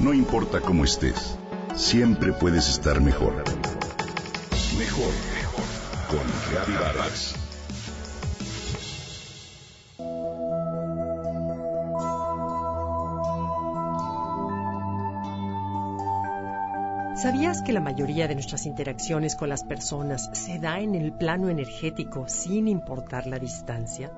No importa cómo estés, siempre puedes estar mejor. Mejor, mejor. Con Reavivadas. ¿Sabías que la mayoría de nuestras interacciones con las personas se da en el plano energético sin importar la distancia?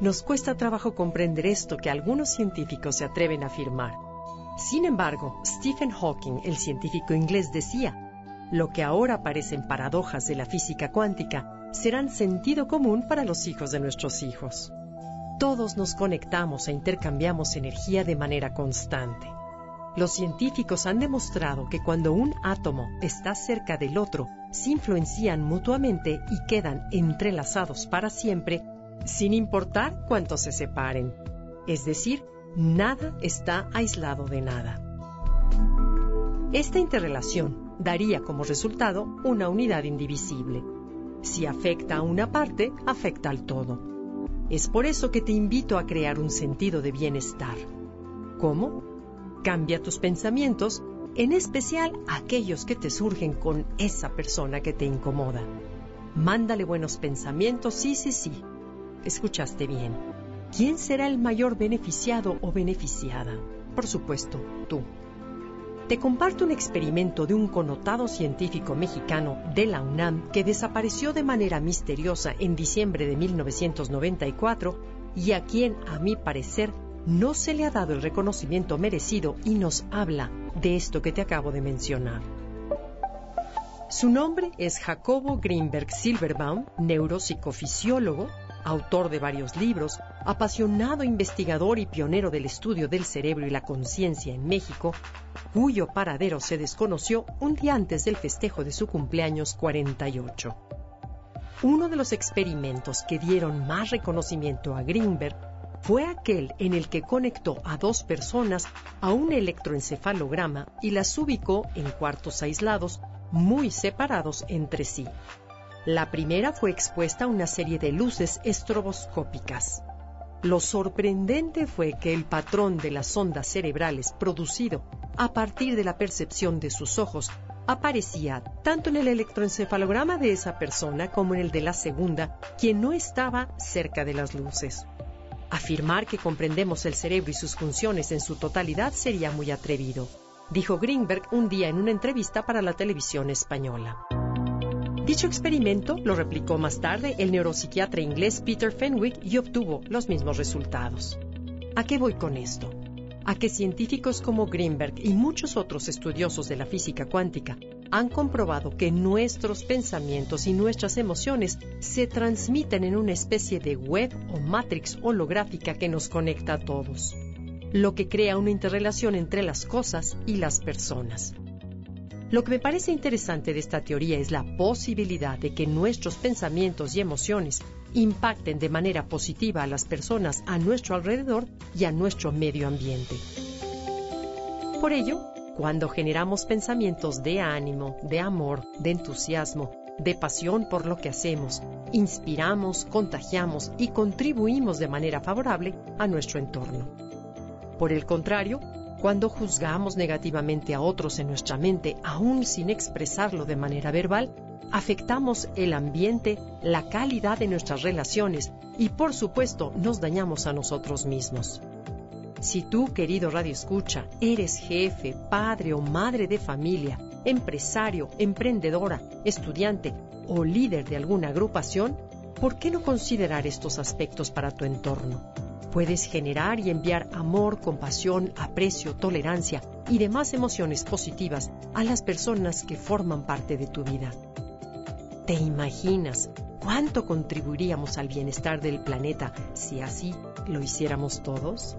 Nos cuesta trabajo comprender esto que algunos científicos se atreven a afirmar. Sin embargo, Stephen Hawking, el científico inglés, decía, lo que ahora parecen paradojas de la física cuántica serán sentido común para los hijos de nuestros hijos. Todos nos conectamos e intercambiamos energía de manera constante. Los científicos han demostrado que cuando un átomo está cerca del otro, se influencian mutuamente y quedan entrelazados para siempre, sin importar cuánto se separen. Es decir, nada está aislado de nada. Esta interrelación daría como resultado una unidad indivisible. Si afecta a una parte, afecta al todo. Es por eso que te invito a crear un sentido de bienestar. ¿Cómo? Cambia tus pensamientos, en especial aquellos que te surgen con esa persona que te incomoda. Mándale buenos pensamientos, sí, sí, sí. Escuchaste bien. ¿Quién será el mayor beneficiado o beneficiada? Por supuesto, tú. Te comparto un experimento de un connotado científico mexicano de la UNAM que desapareció de manera misteriosa en diciembre de 1994 y a quien, a mi parecer, no se le ha dado el reconocimiento merecido y nos habla de esto que te acabo de mencionar. Su nombre es Jacobo Greenberg Silverbaum, neuropsicofisiólogo, autor de varios libros, apasionado investigador y pionero del estudio del cerebro y la conciencia en México, cuyo paradero se desconoció un día antes del festejo de su cumpleaños 48. Uno de los experimentos que dieron más reconocimiento a Greenberg fue aquel en el que conectó a dos personas a un electroencefalograma y las ubicó en cuartos aislados muy separados entre sí. La primera fue expuesta a una serie de luces estroboscópicas. Lo sorprendente fue que el patrón de las ondas cerebrales producido a partir de la percepción de sus ojos aparecía tanto en el electroencefalograma de esa persona como en el de la segunda, quien no estaba cerca de las luces. Afirmar que comprendemos el cerebro y sus funciones en su totalidad sería muy atrevido, dijo Greenberg un día en una entrevista para la televisión española. Dicho experimento lo replicó más tarde el neuropsiquiatra inglés Peter Fenwick y obtuvo los mismos resultados. ¿A qué voy con esto? A que científicos como Greenberg y muchos otros estudiosos de la física cuántica han comprobado que nuestros pensamientos y nuestras emociones se transmiten en una especie de web o matrix holográfica que nos conecta a todos, lo que crea una interrelación entre las cosas y las personas. Lo que me parece interesante de esta teoría es la posibilidad de que nuestros pensamientos y emociones impacten de manera positiva a las personas a nuestro alrededor y a nuestro medio ambiente. Por ello, cuando generamos pensamientos de ánimo, de amor, de entusiasmo, de pasión por lo que hacemos, inspiramos, contagiamos y contribuimos de manera favorable a nuestro entorno. Por el contrario, cuando juzgamos negativamente a otros en nuestra mente, aún sin expresarlo de manera verbal, afectamos el ambiente, la calidad de nuestras relaciones y, por supuesto, nos dañamos a nosotros mismos. Si tú, querido Radio Escucha, eres jefe, padre o madre de familia, empresario, emprendedora, estudiante o líder de alguna agrupación, ¿por qué no considerar estos aspectos para tu entorno? Puedes generar y enviar amor, compasión, aprecio, tolerancia y demás emociones positivas a las personas que forman parte de tu vida. ¿Te imaginas cuánto contribuiríamos al bienestar del planeta si así lo hiciéramos todos?